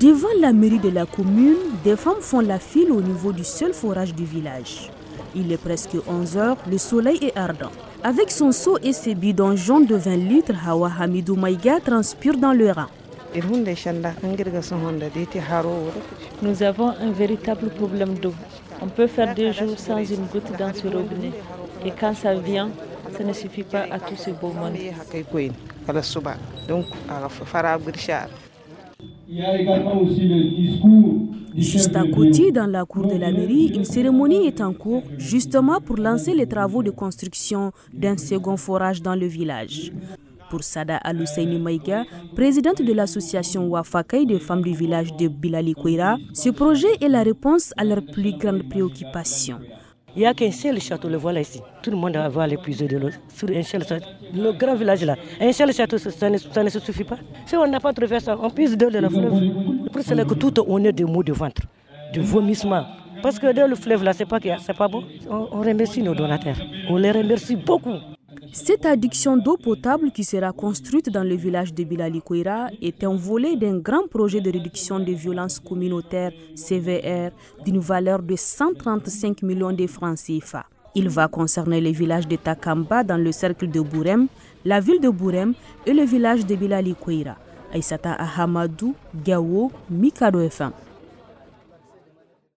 Devant la mairie de la commune, des femmes font la file au niveau du seul forage du village. Il est presque 11 heures, le soleil est ardent. Avec son seau et ses bidons jaunes de 20 litres, Hawa Hamidou Maïga transpire dans le rang. Nous avons un véritable problème d'eau. On peut faire deux jours sans une goutte dans ce robinet. Et quand ça vient, ça ne suffit pas à tout ce beau monde. Il y a également aussi le discours. Juste à côté, dans la cour de la mairie, une cérémonie est en cours justement pour lancer les travaux de construction d'un second forage dans le village. Pour Sada Alusseini Maïga, présidente de l'association Wafakay des femmes du village de Bilali Kouira, ce projet est la réponse à leurs plus grandes préoccupations. Il n'y a qu'un seul château, le voilà ici. Tout le monde va aller puiser de l'eau sur un seul château. Le grand village là, un seul château, ça ne, ça ne suffit pas. Si on n'a pas trouvé ça, on puise de la fleuve. Pour cela que tout on est de maux de ventre, de vomissement. Parce que dans le fleuve là, c'est pas, pas bon. On, on remercie nos donateurs. On les remercie beaucoup. Cette addiction d'eau potable qui sera construite dans le village de Bilali Kouira est un volet d'un grand projet de réduction des violences communautaires CVR d'une valeur de 135 millions de francs CFA. Il va concerner les villages de Takamba dans le cercle de Bourem, la ville de Bourem et le village de Bilali Kouira. Aïsata Ahamadou, Gawo, Mikado FM.